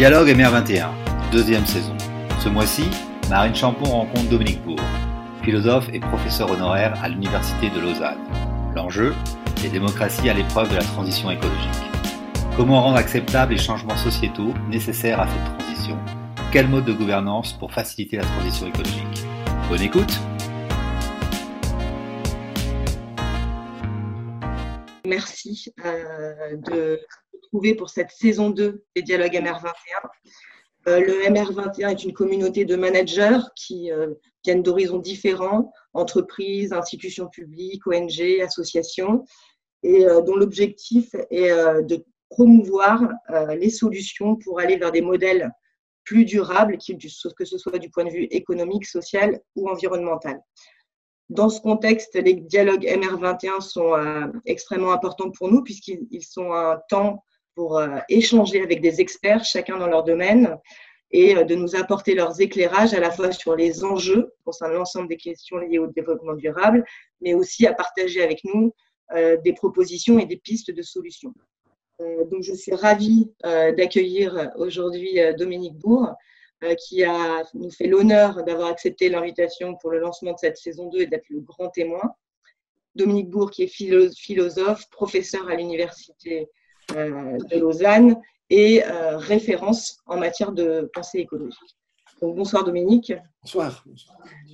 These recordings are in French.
Dialogue MR21, deuxième saison. Ce mois-ci, Marine Champon rencontre Dominique Bourg, philosophe et professeur honoraire à l'Université de Lausanne. L'enjeu Les démocraties à l'épreuve de la transition écologique. Comment rendre acceptables les changements sociétaux nécessaires à cette transition? Quel mode de gouvernance pour faciliter la transition écologique? Bonne écoute Merci euh, de trouver pour cette saison 2 des dialogues MR21. Euh, le MR21 est une communauté de managers qui euh, viennent d'horizons différents, entreprises, institutions publiques, ONG, associations, et euh, dont l'objectif est de promouvoir les solutions pour aller vers des modèles plus durables, que ce soit du point de vue économique, social ou environnemental. Dans ce contexte, les dialogues MR21 sont extrêmement importants pour nous puisqu'ils sont un temps pour euh, échanger avec des experts, chacun dans leur domaine, et euh, de nous apporter leurs éclairages à la fois sur les enjeux concernant l'ensemble des questions liées au développement durable, mais aussi à partager avec nous euh, des propositions et des pistes de solutions. Donc, je suis ravie d'accueillir aujourd'hui Dominique Bourg, qui a, nous fait l'honneur d'avoir accepté l'invitation pour le lancement de cette saison 2 et d'être le grand témoin. Dominique Bourg, qui est philosophe, professeur à l'Université euh, de Lausanne et euh, référence en matière de pensée écologique. Donc, bonsoir Dominique. Bonsoir.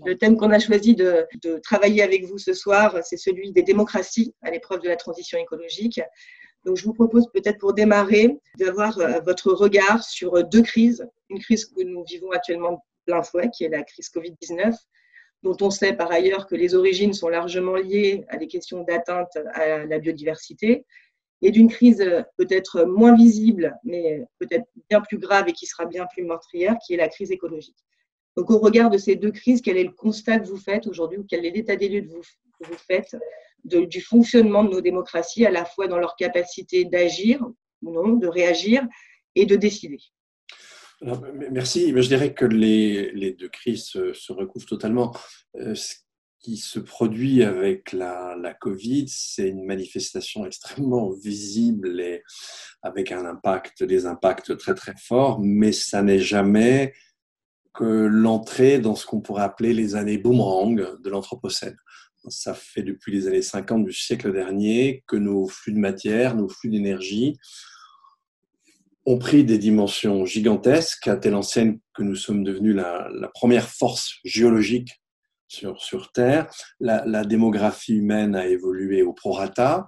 Le thème qu'on a choisi de, travailler avec vous ce soir, c'est celui des démocraties à l'épreuve de la transition écologique. Je vous propose peut-être pour démarrer d'avoir euh, votre regard sur deux crises. Une crise que nous vivons actuellement plein fouet, qui est la crise Covid-19, dont on sait par ailleurs que les origines sont largement liées à des questions d'atteinte à la biodiversité, et d'une crise euh, peut-être moins visible, mais peut-être bien plus grave et qui sera bien plus meurtrière, qui est la crise écologique. Donc, au regard de ces deux crises, quel est le constat que vous faites aujourd'hui ou quel est l'état des lieux que vous, faites du fonctionnement de nos démocraties, à la fois dans leur capacité d'agir ou non, de réagir et de décider Merci. Je dirais que les, deux crises se, recouvrent totalement. Euh, qui se produit avec la, la Covid, c'est une manifestation extrêmement visible et avec un impact, des impacts très très forts, mais ça n'est jamais que l'entrée dans ce qu'on pourrait appeler les années boomerang de l'Anthropocène. Ça fait depuis les années 50 du siècle dernier que nos flux de matière, nos flux d'énergie ont pris des dimensions gigantesques, à telle enseigne que nous sommes devenus la, première force géologique sur, Terre. La, la, démographie humaine a évolué au prorata.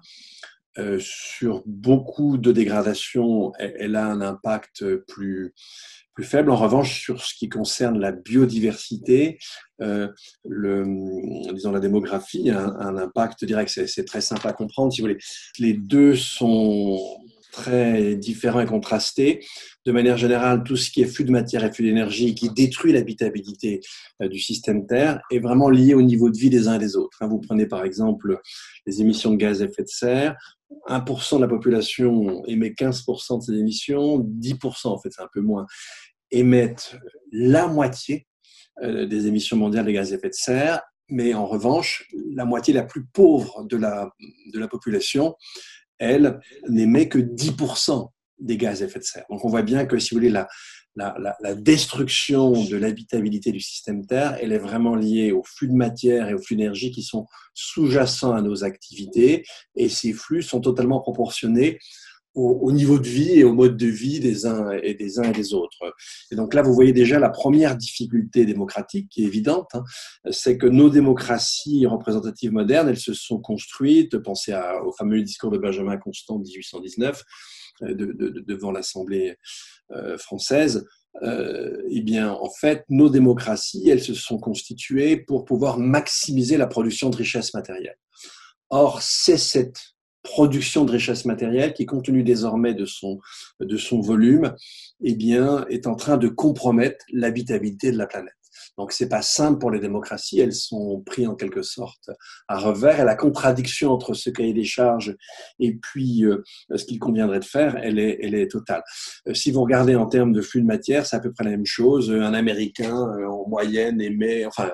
Euh, sur beaucoup de dégradations, elle, a un impact plus, plus faible. En revanche, sur ce qui concerne la biodiversité, euh, le, disons la démographie un, impact direct. C'est très simple à comprendre. Si vous voulez, les deux sont très différents et contrastés. De manière générale, tout ce qui est flux de matière et flux d'énergie qui détruit l'habitabilité euh, du système Terre est vraiment lié au niveau de vie des uns et des autres. Hein, vous prenez par exemple les émissions de gaz à effet de serre. 1% de la population émet 15% de ces émissions, 10% en fait, c'est un peu moins, émettent la moitié euh, des émissions mondiales de gaz à effet de serre, mais en revanche, la moitié la plus pauvre de la, de la population elle, n'émet que 10% des gaz à effet de serre. Donc on voit bien que, si vous voulez, la, la, la, destruction de l'habitabilité du système Terre, elle est vraiment liée aux flux de matière et aux flux d'énergie qui sont sous-jacents à nos activités, et ces flux sont totalement proportionnés au, niveau de vie et au mode de vie des uns et des uns et des autres. Et donc là, vous voyez déjà la première difficulté démocratique qui est évidente, hein, c'est que nos démocraties représentatives modernes, elles se sont construites, pensez au fameux discours de Benjamin Constant de 1819 euh, de, de, devant l'Assemblée euh, française, euh, eh bien, en fait, nos démocraties, elles se sont constituées pour pouvoir maximiser la production de richesses matérielles. Or, c'est cette production de richesse matérielle qui, compte tenu désormais de son, de son volume, eh bien, est en train de compromettre l'habitabilité de la planète. Donc, c'est pas simple pour les démocraties. Elles sont prises en quelque sorte à revers. Et la contradiction entre ce cahier des charges et puis euh, ce qu'il conviendrait de faire, elle est, elle est totale. Euh, si vous regardez en termes de flux de matière, c'est à peu près la même chose. Un Américain, euh, en moyenne, émet, enfin,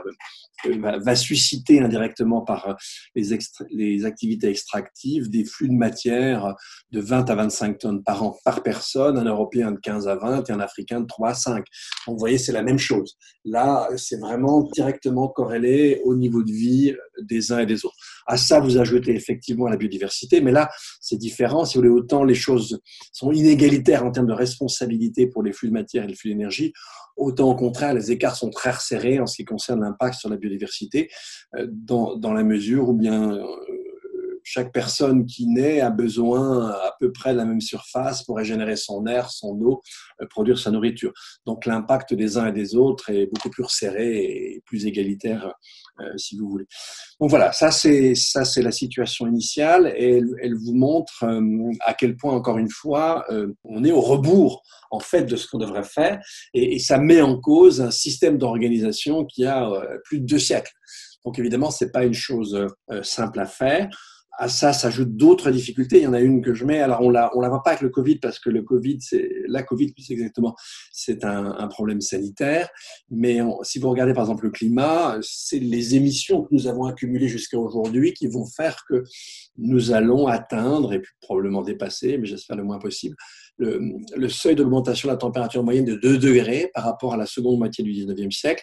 va, susciter indirectement par les, les activités extractives des flux de matière de 20 à 25 tonnes par an par personne, un Européen de 15 à 20 et un Africain de 3 à 5. Donc, vous voyez, c'est la même chose. Là, c'est vraiment directement corrélé au niveau de vie des uns et des autres. À ça, vous ajoutez effectivement la biodiversité, mais là, c'est différent. Si vous voulez, autant les choses sont inégalitaires en termes de responsabilité pour les flux de matière et les flux d'énergie, autant au contraire, les écarts sont très resserrés en ce qui concerne l'impact sur la biodiversité, euh, dans, dans la mesure où bien euh, chaque personne qui naît a besoin à peu près de la même surface pour régénérer son air, son eau, euh, produire sa nourriture. Donc l'impact des uns et des autres est beaucoup plus resserré et plus égalitaire, euh, si vous voulez. Donc voilà, ça c'est ça c'est la situation initiale et elle, vous montre euh, à quel point encore une fois on est au rebours en fait de ce qu'on devrait faire et, et, ça met en cause un système d'organisation qui a plus de deux siècles. Donc évidemment, c'est pas une chose simple à faire à ça s'ajoutent d'autres difficultés. Il y en a une que je mets. Alors, on la, on la voit pas avec le Covid parce que le Covid, c'est la Covid plus exactement, c'est un, problème sanitaire. Mais si vous regardez par exemple le climat, c'est les émissions que nous avons accumulées jusqu'à aujourd'hui qui vont faire que nous allons atteindre et probablement dépasser, mais j'espère le moins possible, le, le seuil d'augmentation de la température moyenne de 2 degrés par rapport à la seconde moitié du 19e siècle.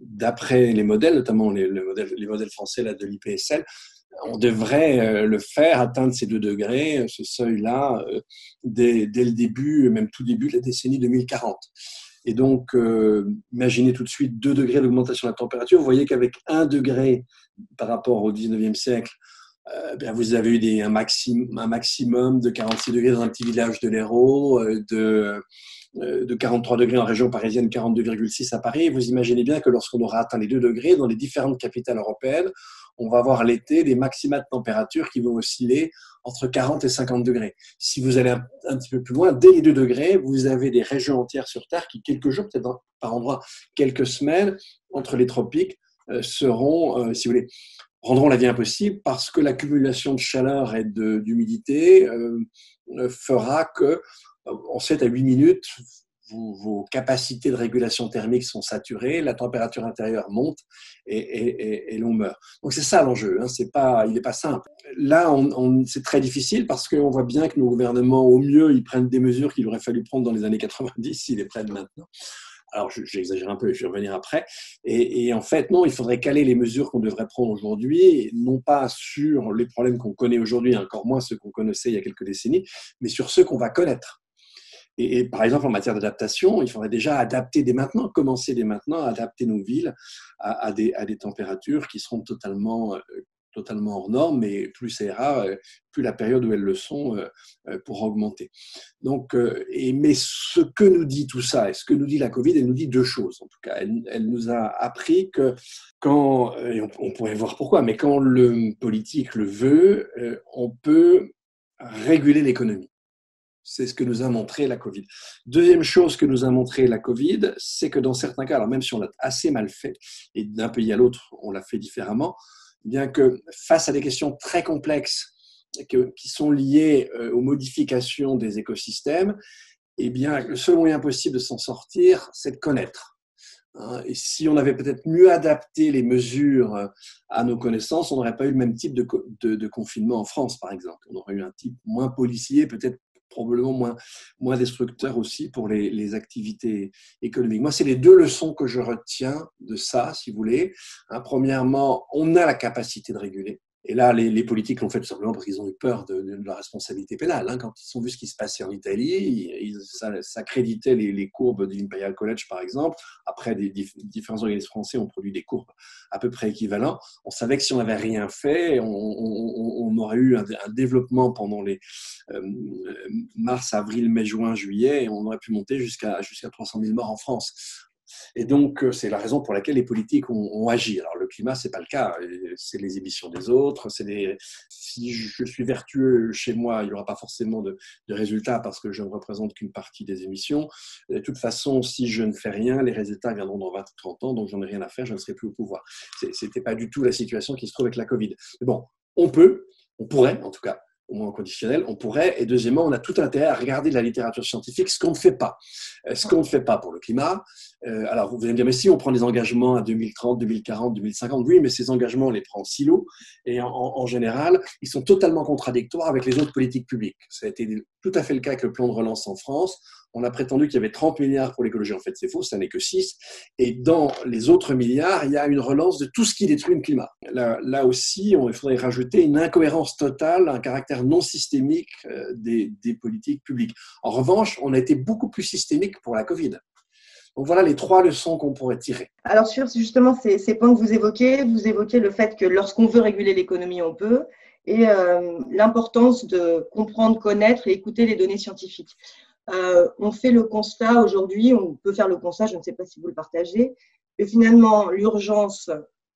D'après les modèles, notamment les, les, modèles, les modèles français là, de l'IPSL, on devrait euh, le faire, atteindre ces deux degrés, euh, ce seuil-là, euh, dès, le début, même tout début de la décennie 2040. Et donc, imaginez tout de suite 2 degrés d'augmentation de la température. Vous voyez qu'avec 1 degré par rapport au 19e siècle, bien, vous avez eu un, maximum, un maximum de 46 degrés dans un petit village de l'Hérault, de, de 43 degrés en région parisienne, 42,6 à Paris. Vous imaginez bien que lorsqu'on aura atteint les 2 degrés dans les différentes capitales européennes, on va avoir l'été des maxima de température qui vont osciller entre 40 et 50 degrés. Si vous allez un, petit peu plus loin, dès les 2 degrés, vous avez des régions entières sur Terre qui, quelques jours, peut-être par endroit, quelques semaines, entre les tropiques, euh, seront, euh, si vous voulez, rendront la vie impossible parce que l'accumulation de chaleur et d'humidité euh, fera que en 7 à 8 minutes, vos, capacités de régulation thermique sont saturées, la température intérieure monte et, l'on meurt. Donc c'est ça l'enjeu, hein, c'est pas, il n'est pas simple. Là, c'est très difficile parce qu'on voit bien que nos gouvernements, au mieux, ils prennent des mesures qu'il aurait fallu prendre dans les années 90 s'ils les prennent maintenant. Alors, j'exagère un peu, je vais revenir après. Et, et, en fait, non, il faudrait caler les mesures qu'on devrait prendre aujourd'hui, non pas sur les problèmes qu'on connaît aujourd'hui, encore moins ceux qu'on connaissait il y a quelques décennies, mais sur ceux qu'on va connaître. Et, par exemple, en matière d'adaptation, il faudrait déjà adapter dès maintenant, commencer dès maintenant à adapter nos villes à, des, températures qui seront totalement, euh, totalement hors normes, mais plus c'est rare, euh, plus la période où elles le sont euh, pour augmenter. Donc, et, mais ce que nous dit tout ça, et ce que nous dit la Covid, elle nous dit deux choses en tout cas. Elle, nous a appris que quand, et on, pourrait voir pourquoi, mais quand le politique le veut, on peut réguler l'économie. C'est ce que nous a montré la Covid. Deuxième chose que nous a montré la Covid, c'est que dans certains cas, alors même si on l'a assez mal fait, et d'un pays à l'autre, on l'a fait différemment, bien que face à des questions très complexes qui sont liées euh, aux modifications des écosystèmes, eh bien, le seul moyen possible de s'en sortir, c'est de connaître. Hein. Et si on avait peut-être mieux adapté les mesures euh, à nos connaissances, on n'aurait pas eu le même type de, confinement en France, par exemple. On aurait eu un type moins policier, peut-être probablement moins, moins destructeur aussi pour les, activités économiques. Moi, c'est les deux leçons que je retiens de ça, si vous voulez. Hein, premièrement, on a la capacité de réguler. Et là, les, politiques l'ont fait tout simplement parce qu'ils ont eu peur de, de, la responsabilité pénale. Hein. Quand ils ont vu ce qui se passait en Italie, ils, ça, créditait les, courbes de l'Imperial College, par exemple. Après, différents organismes français ont produit des courbes à peu près équivalentes. On savait que si on n'avait rien fait, on, aurait eu un, développement pendant les euh, mars, avril, mai, juin, juillet, et on aurait pu monter jusqu'à jusqu'à 300 000 morts en France. Et donc, euh, c'est la raison pour laquelle les politiques ont, agi. Alors, le climat, c'est pas le cas. C'est les émissions des autres. C'est. Si je suis vertueux chez moi, il n'y aura pas forcément de, résultats parce que je ne représente qu'une partie des émissions. De toute façon, si je ne fais rien, les résultats viendront dans 20 ou 30 ans, donc j'en ai rien à faire, je ne serai plus au pouvoir. C'était pas du tout la situation qui se trouve avec la Covid. Mais bon, on peut, on pourrait en tout cas, au moins conditionnel, on pourrait. Et deuxièmement, on a tout intérêt à regarder la littérature scientifique, ce qu'on ne fait pas. Euh, ce qu'on ne fait pas pour le climat. Euh, alors, vous allez me dire, mais si on prend des engagements à 2030, 2040, 2050, oui, mais ces engagements, on les prend en silo. Et en, général, ils sont totalement contradictoires avec les autres politiques publiques. Ça a été tout à fait le cas avec le plan de relance en France on a prétendu qu'il y avait 30 milliards pour l'écologie. En fait, c'est faux, ça n'est que 6. Et dans les autres milliards, il y a une relance de tout ce qui détruit le climat. Là, aussi, il faudrait rajouter une incohérence totale, un caractère non systémique euh, des, politiques publiques. En revanche, on a été beaucoup plus systémique pour la Covid. Donc voilà les trois leçons qu'on pourrait tirer. Alors sur justement ces, ces, points que vous évoquez, vous évoquez le fait que lorsqu'on veut réguler l'économie, on peut, et euh, l'importance de comprendre, connaître et écouter les données scientifiques. Euh, on fait le constat aujourd'hui, on peut faire le constat, je ne sais pas si vous le partagez, que finalement l'urgence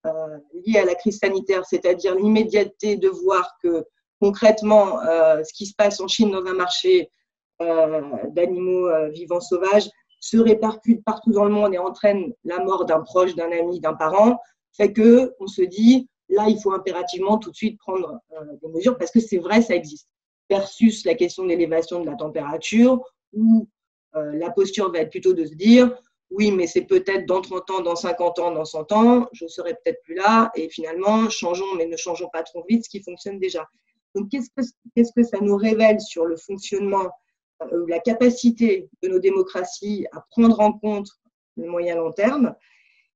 euh, liée à la crise sanitaire, c'est-à-dire l'immédiateté de voir que concrètement ce qui se passe en Chine dans un marché d'animaux vivants sauvages se répercute partout dans le monde et entraîne la mort d'un proche, d'un ami, d'un parent, fait que on se dit là il faut impérativement tout de suite prendre des mesures parce que c'est vrai ça existe versus la question de l'élévation de la température où euh, la posture va être plutôt de se dire oui, mais c'est peut-être dans 30 ans, dans 50 ans, dans 100 ans, je serai peut-être plus là, et finalement, changeons, mais ne changeons pas trop vite ce qui fonctionne déjà. Donc, qu'est-ce que, qu'est-ce que ça nous révèle sur le fonctionnement, euh, la capacité de nos démocraties à prendre en compte le moyen long terme?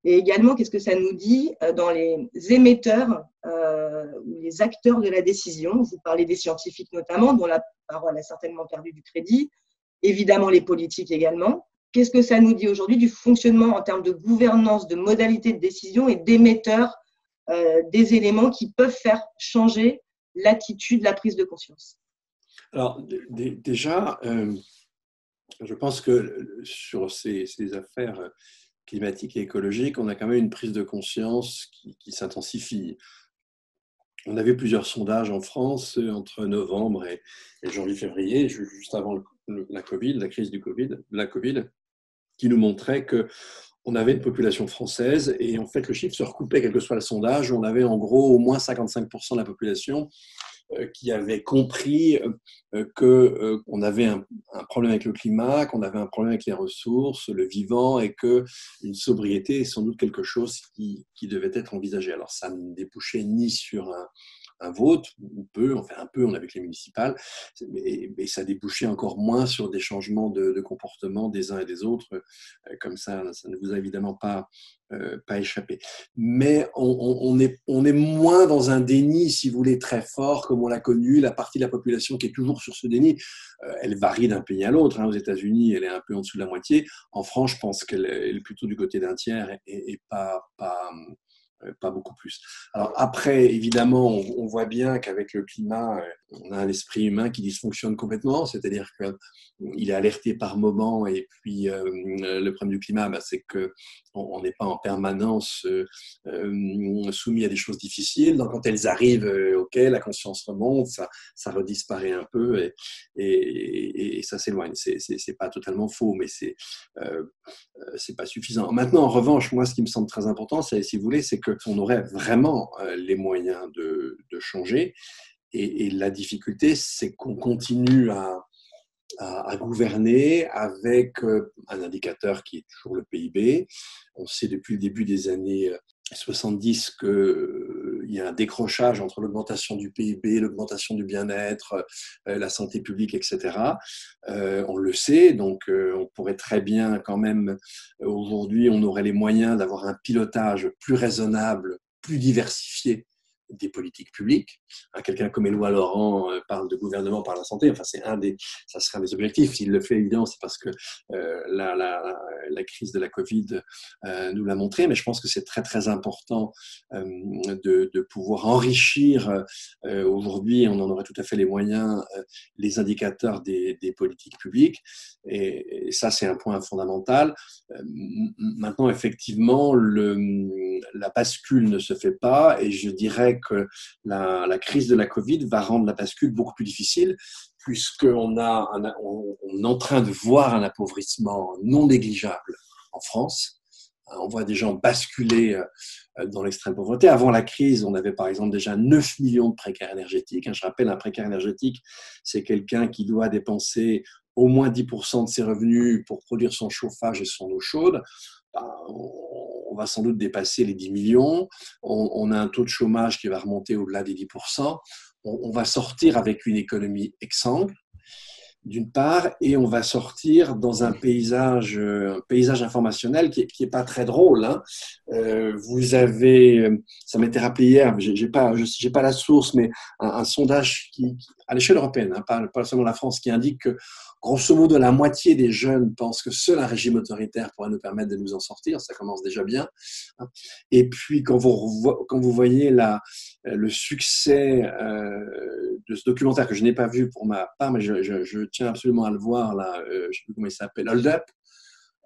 Et également, qu'est-ce que ça nous dit euh, dans les émetteurs ou les acteurs de la décision? Vous parlez des scientifiques notamment, dont la parole a certainement perdu du crédit. Évidemment les politiques également. Qu'est-ce que ça nous dit aujourd'hui du fonctionnement en termes de gouvernance, de modalités de décision et d'émetteurs euh, des éléments qui peuvent faire changer l'attitude, la prise de conscience? Alors déjà, euh, je pense que sur ces, affaires climatiques et écologiques, on a quand même une prise de conscience qui, s'intensifie. On avait plusieurs sondages en France entre novembre et, janvier-février, juste avant la Covid, la crise du Covid, la Covid, qui nous montrait que on avait une population française et en fait le chiffre se recoupait quel que soit le sondage. On avait en gros au moins 55% de la population euh, qui avait compris euh, que euh, qu'on avait un, problème avec le climat, qu'on avait un problème avec les ressources, le vivant, et que une sobriété est sans doute quelque chose qui, qui devait être envisagé. Alors ça ne débouchait ni sur un, un vote, ou peu, enfin un peu, on avait les municipales, mais, ça débouchait encore moins sur des changements de, comportement des uns et des autres. Euh, comme ça, ça ne vous a évidemment pas, euh, pas échappé. Mais on, est, on est moins dans un déni, si vous voulez, très fort, comme on l'a connu. La partie de la population qui est toujours sur ce déni, euh, elle varie d'un pays à l'autre. Hein. Aux États-Unis, elle est un peu en dessous de la moitié. En France, je pense qu'elle est plutôt du côté d'un tiers et, et pas, pas, pas beaucoup plus. Alors après, évidemment, on, voit bien qu'avec le climat, euh, on a un esprit humain qui dysfonctionne complètement, c'est-à-dire qu'il est alerté par moment, et puis euh, le problème du climat, bah, c'est que on n'est pas en permanence soumis à des choses difficiles. Donc quand elles arrivent, ok, la conscience remonte, ça, ça redisparaît un peu, et, et, ça s'éloigne. C'est pas totalement faux, mais c'est c'est pas suffisant. Maintenant, en revanche, moi, ce qui me semble très important, si vous voulez, c'est que qu'on aurait vraiment euh, les moyens de, changer. Et, la difficulté, c'est qu'on continue à, gouverner avec euh, un indicateur qui est toujours le PIB. On sait depuis le début des années 70 qu'il y a un décrochage entre l'augmentation du PIB, l'augmentation du bien-être, euh, la santé publique, etc. on le sait, donc on pourrait très bien quand même, aujourd'hui, on aurait les moyens d'avoir un pilotage plus raisonnable, plus diversifié des politiques publiques. Hein, quelqu'un comme Éloi Laurent euh, parle de gouvernement par la santé. Enfin, c'est un des, ça serait un des objectifs. S'il le fait, évidemment, c'est parce que euh, la, la, crise de la Covid euh, nous l'a montré. Mais je pense que c'est très très important de, de, pouvoir enrichir. Aujourd'hui, on en aurait tout à fait les moyens, les indicateurs des, des politiques publiques. Et, et ça, c'est un point fondamental. maintenant, effectivement, le, la bascule ne se fait pas, et je dirais que la, crise de la Covid va rendre la bascule beaucoup plus difficile, puisqu'on on, est en train de voir un appauvrissement non négligeable en France. On voit des gens basculer dans l'extrême pauvreté. Avant la crise, on avait par exemple déjà 9 millions de précaires énergétiques. Je rappelle, un précaire énergétique, c'est quelqu'un qui doit dépenser au moins 10% de ses revenus pour produire son chauffage et son eau chaude. Va sans doute dépasser les 10 millions. On, a un taux de chômage qui va remonter au-delà des 10%. On, on va sortir avec une économie exsangue, d'une part, et on va sortir dans un paysage, un paysage informationnel qui n'est pas très drôle. Hein. Euh, vous avez, ça m'était rappelé hier, j'ai pas, pas la source, mais un, sondage qui, à l'échelle européenne, hein, pas, seulement la France, qui indique que grosso modo la moitié des jeunes pensent que seul un régime autoritaire pourrait nous permettre de nous en sortir. Ça commence déjà bien. Hein. Et puis quand vous quand vous voyez la, le succès euh, de ce documentaire que je n'ai pas vu pour ma part, mais je, tiens absolument à le voir, là, euh, je ne sais plus comment il s'appelle, Hold Up.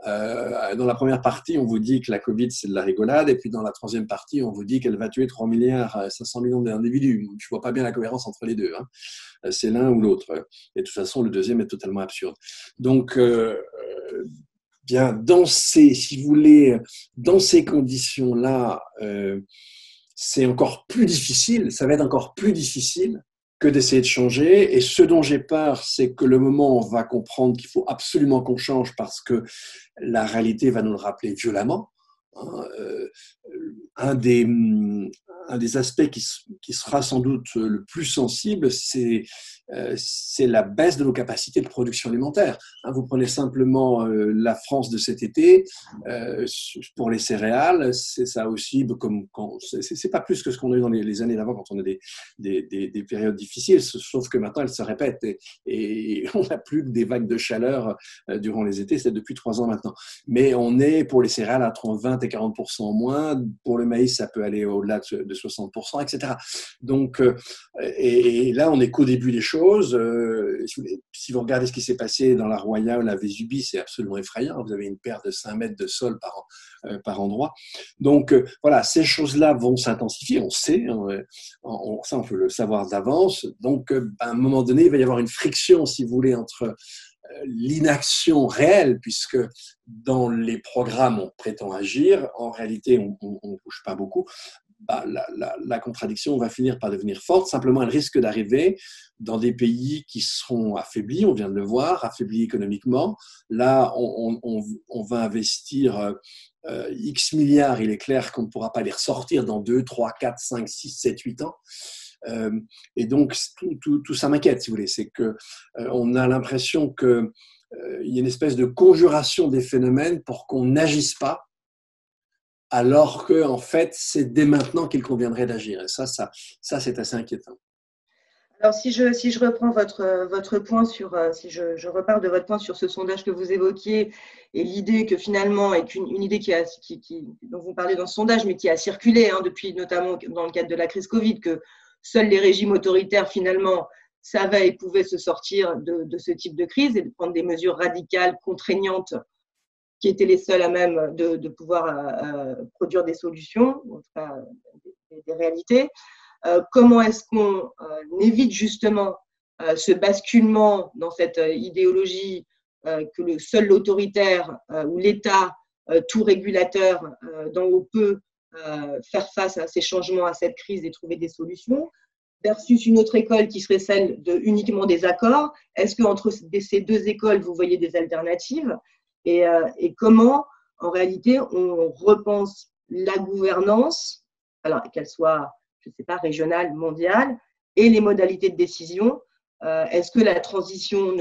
Euh, dans la première partie, on vous dit que la Covid, c'est de la rigolade, et puis dans la troisième partie, on vous dit qu'elle va tuer 3 milliards 500 euh, millions d'individus. Je vois pas bien la cohérence entre les deux. Hein. C'est l'un ou l'autre. Et de toute façon, le deuxième est totalement absurde. Donc, bien, dans ces, si vous voulez, dans ces conditions-là, c'est encore plus difficile, ça va être encore plus difficile que d'essayer de changer. Et ce dont j'ai peur, c'est que le moment on va comprendre qu'il faut absolument qu'on change parce que la réalité va nous le rappeler violemment. Hein, euh, un, des, un des aspects qui, sera sans doute le plus sensible, c'est euh, c'est la baisse de nos capacités de production alimentaire. Hein, vous prenez simplement euh, la France de cet été, euh, pour les céréales, c'est ça aussi, comme c'est pas plus que ce qu'on a eu dans les, années d'avant quand on a des, des, des, périodes difficiles, sauf que maintenant elles se répètent et, on n'a plus que des vagues de chaleur durant les étés, c'est depuis trois ans maintenant. Mais on est pour les céréales à 20 et 40% moins, pour le maïs ça peut aller au-delà de 60% etc. Donc, et, là on est qu'au début des choses euh, si vous regardez ce qui s'est passé dans la Roya ou la Vésubie, c'est absolument effrayant. Vous avez une paire de 5 mètres de sol par, euh, par endroit. Donc euh, voilà, ces choses-là vont s'intensifier, on sait, on, ça on peut le savoir d'avance. Donc à un moment donné, il va y avoir une friction, si vous voulez, entre l'inaction réelle, puisque dans les programmes, on prétend agir, en réalité, on ne bouge pas beaucoup, bah, la, contradiction va finir par devenir forte. Simplement, elle risque d'arriver dans des pays qui seront affaiblis, on vient de le voir, affaiblis économiquement. Là, on, va investir euh, X milliards, il est clair qu'on ne pourra pas les ressortir dans 2, 3, 4, 5, 6, 7, 8 ans. Euh, et donc, tout, ça m'inquiète, si vous voulez. C'est qu'on euh, a l'impression qu'il y a une espèce de conjuration des phénomènes pour qu'on n'agisse pas alors que en fait, c'est dès maintenant qu'il conviendrait d'agir. Et ça, ça, ça c'est assez inquiétant. Alors, si je, si je reprends votre, votre point sur, euh, si je, repars de votre point sur ce sondage que vous évoquiez et l'idée que finalement, est une, une idée qui, dont vous parlez dans ce sondage, mais qui a circulé hein, depuis notamment dans le cadre de la crise Covid, que seuls les régimes autoritaires finalement savaient et pouvaient se sortir de, de ce type de crise et de prendre des mesures radicales, contraignantes qui étaient les seuls à même de, pouvoir euh, euh, produire des solutions, en tout cas des, réalités. Euh, comment est-ce qu'on évite justement ce basculement dans cette idéologie que le seul l'autoritaire ou l'État, tout régulateur d'en haut peut faire face à ces changements, à cette crise et trouver des solutions versus une autre école qui serait celle de uniquement des accords? Est-ce qu'entre ces deux écoles, vous voyez des alternatives? Euh, et, comment, en réalité, on repense la gouvernance, alors qu'elle soit, je ne sais pas, régionale, mondiale, et les modalités de décision. Euh, est-ce que la transition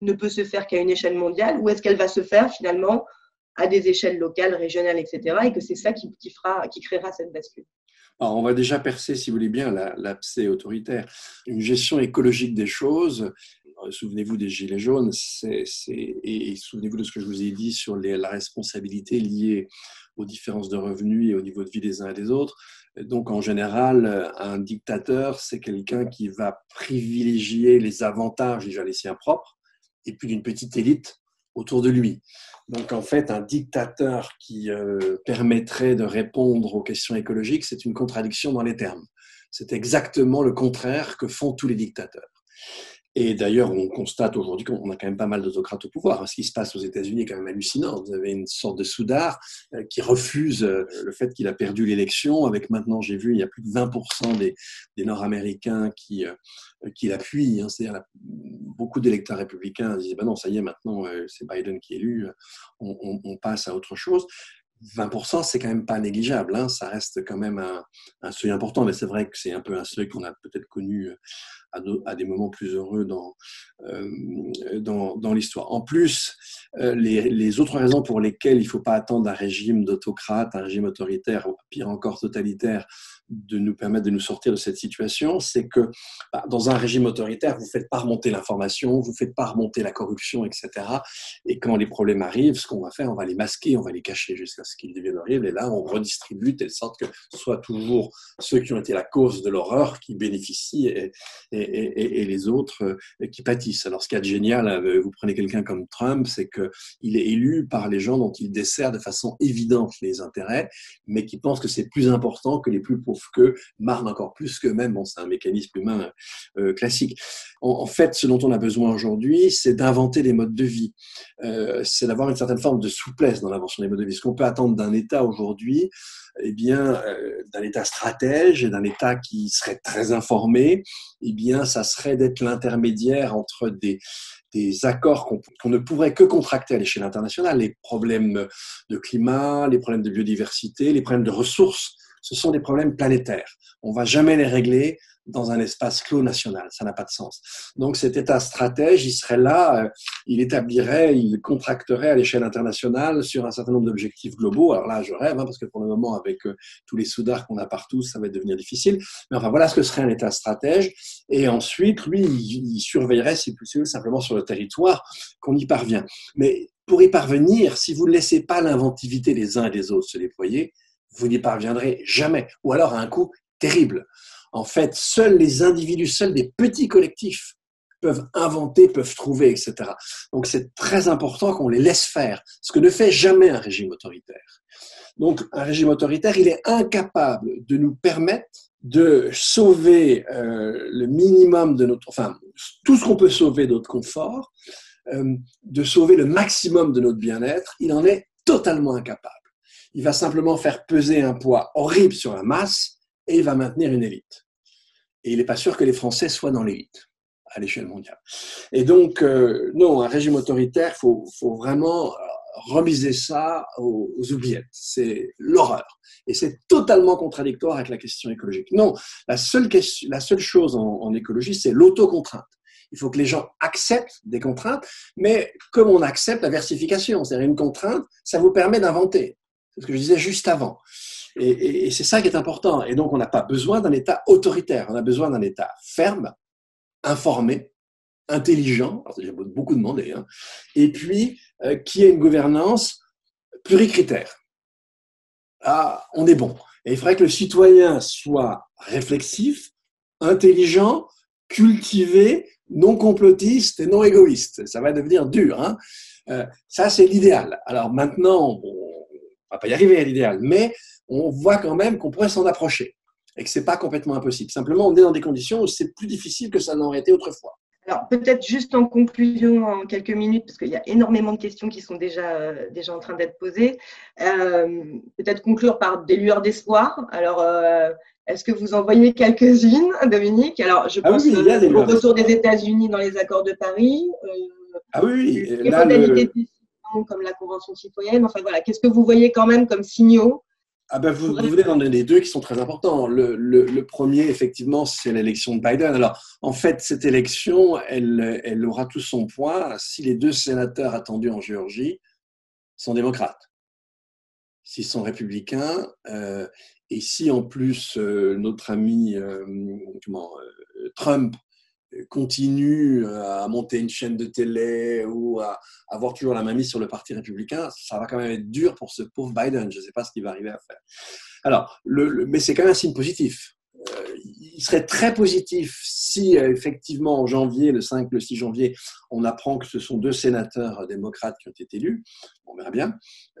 ne, peut se faire qu'à une échelle mondiale ou est-ce qu'elle va se faire finalement à des échelles locales, régionales, etc. Et que c'est ça qui, fera, qui créera cette bascule? Alors, on va déjà percer, si vous voulez bien, l'abcès autoritaire. Une gestion écologique des choses, souvenez-vous des Gilets jaunes, et souvenez-vous de ce que je vous ai dit sur la responsabilité liée aux différences de revenus et au niveau de vie des uns et des autres. Donc, en général, un dictateur, c'est quelqu'un qui va privilégier les avantages déjà les siens propres, et puis d'une petite élite autour de lui. Donc, en fait, un dictateur qui euh, permettrait de répondre aux questions écologiques, c'est une contradiction dans les termes. C'est exactement le contraire que font tous les dictateurs. Et d'ailleurs, on constate aujourd'hui qu'on a quand même pas mal d'autocrates au pouvoir. Ce qui se passe aux États-Unis est quand même hallucinant. Vous avez une sorte de soudard euh, qui refuse euh, le fait qu'il a perdu l'élection. Avec maintenant, j'ai vu, il y a plus de 20% des, Nord-Américains qui, euh, qui l'appuient. Hein. C'est-à-dire, beaucoup d'électeurs républicains disent ben non, ça y est, maintenant, c'est Biden qui est élu, on, passe à autre chose. 20%, c'est quand même pas négligeable. Hein. Ça reste quand même un seuil important, mais c'est vrai que c'est un peu un seuil qu'on a peut-être connu à, des moments plus heureux dans, euh, dans, l'histoire. En plus, euh, les, les, autres raisons pour lesquelles il ne faut pas attendre un régime d'autocrate, un régime autoritaire, ou pire encore totalitaire, de nous permettre de nous sortir de cette situation, c'est que bah, dans un régime autoritaire, vous ne faites pas remonter l'information, vous ne faites pas remonter la corruption, etc. Et quand les problèmes arrivent, ce qu'on va faire, on va les masquer, on va les cacher jusqu'à ce qu'ils deviennent horribles. Et là, on redistribue de telle sorte que ce soit toujours ceux qui ont été la cause de l'horreur qui bénéficient et, et, les autres euh, qui pâtissent. Alors, ce qui est génial, euh, vous prenez quelqu'un comme Trump, c'est qu'il est élu par les gens dont il dessert de façon évidente les intérêts, mais qui pensent que c'est plus important que les plus pauvres que marnent encore plus qu'eux-mêmes. Bon, c'est un mécanisme humain euh, classique. En, fait, ce dont on a besoin aujourd'hui, c'est d'inventer des modes de vie. C'est d'avoir une certaine forme de souplesse dans l'invention des modes de vie. Ce qu'on peut attendre d'un État aujourd'hui, eh bien, euh, d'un État stratège et d'un État qui serait très informé, eh bien, ça serait d'être l'intermédiaire entre des, des accords qu'on qu ne pourrait que contracter à l'échelle internationale, les problèmes de climat, les problèmes de biodiversité, les problèmes de ressources ce sont des problèmes planétaires. On va jamais les régler dans un espace clos national. Ça n'a pas de sens. Donc cet État stratège, il serait là, euh, il établirait, il contracterait à l'échelle internationale sur un certain nombre d'objectifs globaux. Alors là, je rêve, hein, parce que pour le moment, avec euh, tous les soudards qu'on a partout, ça va devenir difficile. Mais enfin, voilà ce que serait un État stratège. Et ensuite, lui, il, il surveillerait, si possible, simplement sur le territoire qu'on y parvient. Mais pour y parvenir, si vous ne laissez pas l'inventivité des uns et des autres se déployer, vous n'y parviendrez jamais, ou alors à un coût terrible. En fait, seuls les individus, seuls des petits collectifs peuvent inventer, peuvent trouver, etc. Donc c'est très important qu'on les laisse faire, ce que ne fait jamais un régime autoritaire. Donc un régime autoritaire, il est incapable de nous permettre de sauver euh, le minimum de notre, enfin tout ce qu'on peut sauver de notre confort, euh, de sauver le maximum de notre bien-être, il en est totalement incapable il va simplement faire peser un poids horrible sur la masse et va maintenir une élite. Et il n'est pas sûr que les Français soient dans l'élite à l'échelle mondiale. Et donc, euh, non, un régime autoritaire, il faut, vraiment remiser ça aux, oubliettes. C'est l'horreur. Et c'est totalement contradictoire avec la question écologique. Non, la seule, question, la seule chose en, en écologie, c'est l'autocontrainte. Il faut que les gens acceptent des contraintes, mais comme on accepte la versification, c'est-à-dire une contrainte, ça vous permet d'inventer. C'est ce que je disais juste avant. Et, c'est ça qui est important. Et donc, on n'a pas besoin d'un État autoritaire. On a besoin d'un État ferme, informé, intelligent, j'ai beaucoup demandé, hein, et puis euh, qui ait une gouvernance pluricritère. Ah, on est bon. Et il faudrait que le citoyen soit réflexif, intelligent, cultivé, non complotiste et non égoïste. Ça va devenir dur. Hein. Euh, ça, c'est l'idéal. Alors maintenant, on, va pas y arriver à l'idéal, mais on voit quand même qu'on pourrait s'en approcher et que c'est pas complètement impossible. Simplement, on est dans des conditions où c'est plus difficile que ça n'aurait été autrefois. Alors, peut-être juste en conclusion, en quelques minutes, parce qu'il y a énormément de questions qui sont déjà, euh, déjà en train d'être posées. Euh, peut-être conclure par des lueurs d'espoir. Alors, euh, est-ce que vous en voyez quelques-unes, Dominique? Alors, je pense ah oui, au retour des États-Unis dans les accords de Paris. ah oui, les Là, modalités comme la Convention citoyenne Enfin voilà, qu'est-ce que vous voyez quand même comme signaux? Ah ben vous, vous venez d'en donner deux qui sont très importants. Le, le, le premier, effectivement, c'est l'élection de Biden. Alors, en fait, cette élection, elle, elle aura tout son poids si les deux sénateurs attendus en Géorgie sont démocrates. S'ils sont républicains, euh, et si en plus euh, notre ami euh, comment, euh, Trump continue euh, à monter une chaîne de télé ou à avoir toujours la main mise sur le Parti républicain, ça va quand même être dur pour ce pauvre Biden. Je ne sais pas ce qu'il va arriver à faire. Alors, mais c'est quand même un signe positif. Euh, il serait très positif si, euh, effectivement, en janvier, le 5, le 6 janvier, on apprend que ce sont deux sénateurs démocrates qui ont été élus. On verra bien.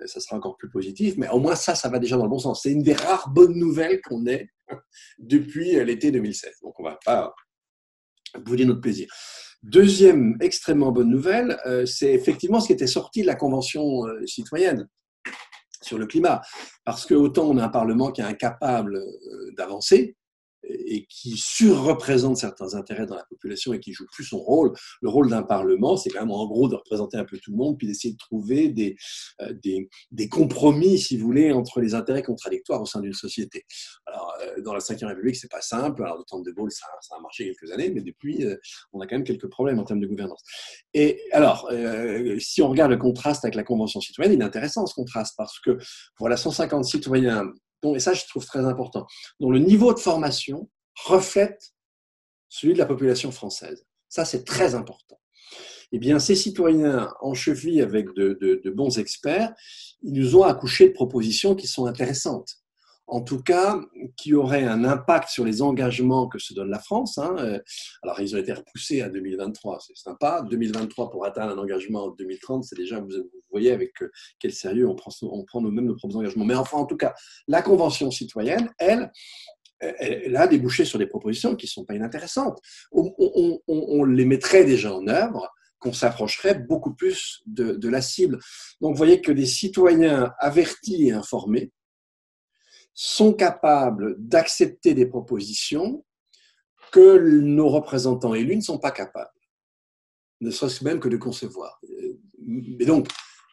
Ça sera encore plus positif. Mais au moins, ça, ça va déjà dans le bon sens. C'est une des rares bonnes nouvelles qu'on ait depuis l'été 2016. Donc, on va pas bouder notre plaisir. Deuxième extrêmement bonne nouvelle, euh, c'est effectivement ce qui était sorti de la Convention euh, citoyenne sur le climat. Parce que autant on a un Parlement qui est incapable euh, d'avancer, et qui surreprésente certains intérêts dans la population et qui joue plus son rôle. Le rôle d'un Parlement, c'est quand même en gros de représenter un peu tout le monde, puis d'essayer de trouver des, euh, des, compromis, si vous voulez, entre les intérêts contradictoires au sein d'une société. Alors, euh, dans la Ve République, c'est pas simple. Alors, du temps de Gaulle, ça, ça, a marché quelques années, mais depuis, euh, on a quand même quelques problèmes en termes de gouvernance. Et alors, si on regarde le contraste avec la Convention citoyenne, il est intéressant ce contraste parce que voilà 150 citoyens et ça je trouve très important, dont le niveau de formation reflète celui de la population française. Ça, c'est très important. Eh bien, ces citoyens en cheville avec de, bons experts, ils nous ont accouché de propositions qui sont intéressantes en tout cas, qui aurait un impact sur les engagements que se donne la France. Hein. Euh, alors, ils ont été repoussés à 2023, c'est sympa. 2023 pour atteindre un engagement en 2030, c'est déjà, vous, voyez avec euh, quel sérieux on prend, nous-mêmes nos propres engagements. Mais enfin, en tout cas, la Convention citoyenne, elle, elle a débouché sur des propositions qui ne sont pas inintéressantes. On, les mettrait déjà en œuvre, qu'on s'approcherait beaucoup plus de, la cible. Donc, vous voyez que des citoyens avertis et informés sont capables d'accepter des propositions que nos représentants élus ne sont pas capables, ne serait-ce même que de concevoir. Et donc,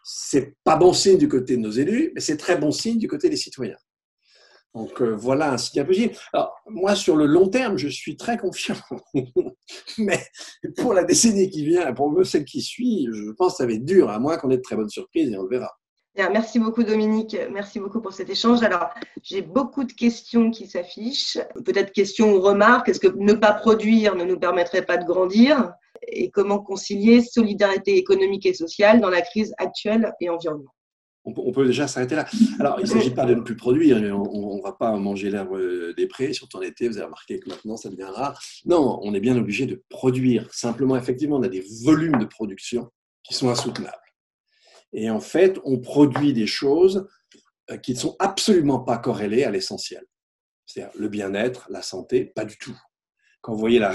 c'est pas bon signe du côté de nos élus, mais c'est très bon signe du côté des citoyens. Donc euh, voilà un signe possible. Alors, moi, sur le long terme, je suis très confiant. mais pour la décennie qui vient, pour celle qui suit, je pense que ça va être dur, à moins qu'on ait de très bonnes surprises et on le verra merci beaucoup Dominique, merci beaucoup pour cet échange. Alors, j'ai beaucoup de questions qui s'affichent. Peut-être questions ou remarques. Est-ce que ne pas produire ne nous permettrait pas de grandir? Et comment concilier solidarité économique et sociale dans la crise actuelle et environnement? On peut déjà s'arrêter là. Alors, il ne s'agit pas de ne plus produire. On ne va pas manger l'herbe des prés, surtout en été. Vous avez remarqué que maintenant, ça devient rare. Non, on est bien obligé de produire. Simplement, effectivement, on a des volumes de production qui sont insoutenables. Et en fait, on produit des choses euh, qui ne sont absolument pas corrélées à l'essentiel. C'est-à-dire le bien-être, la santé, pas du tout. Quand vous voyez la,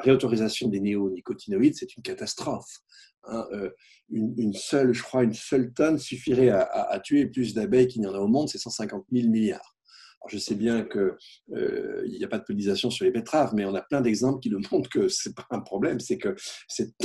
réautorisation des néonicotinoïdes, c'est une catastrophe. Hein, euh, une, seule, je crois, une seule tonne suffirait à, tuer plus d'abeilles qu'il n'y en a au monde, c'est 150 000 milliards. Je sais bien qu'il euh, n'y a pas de pollinisation sur les betteraves, mais on a plein d'exemples qui nous montrent que ce n'est pas un problème, c'est que c'est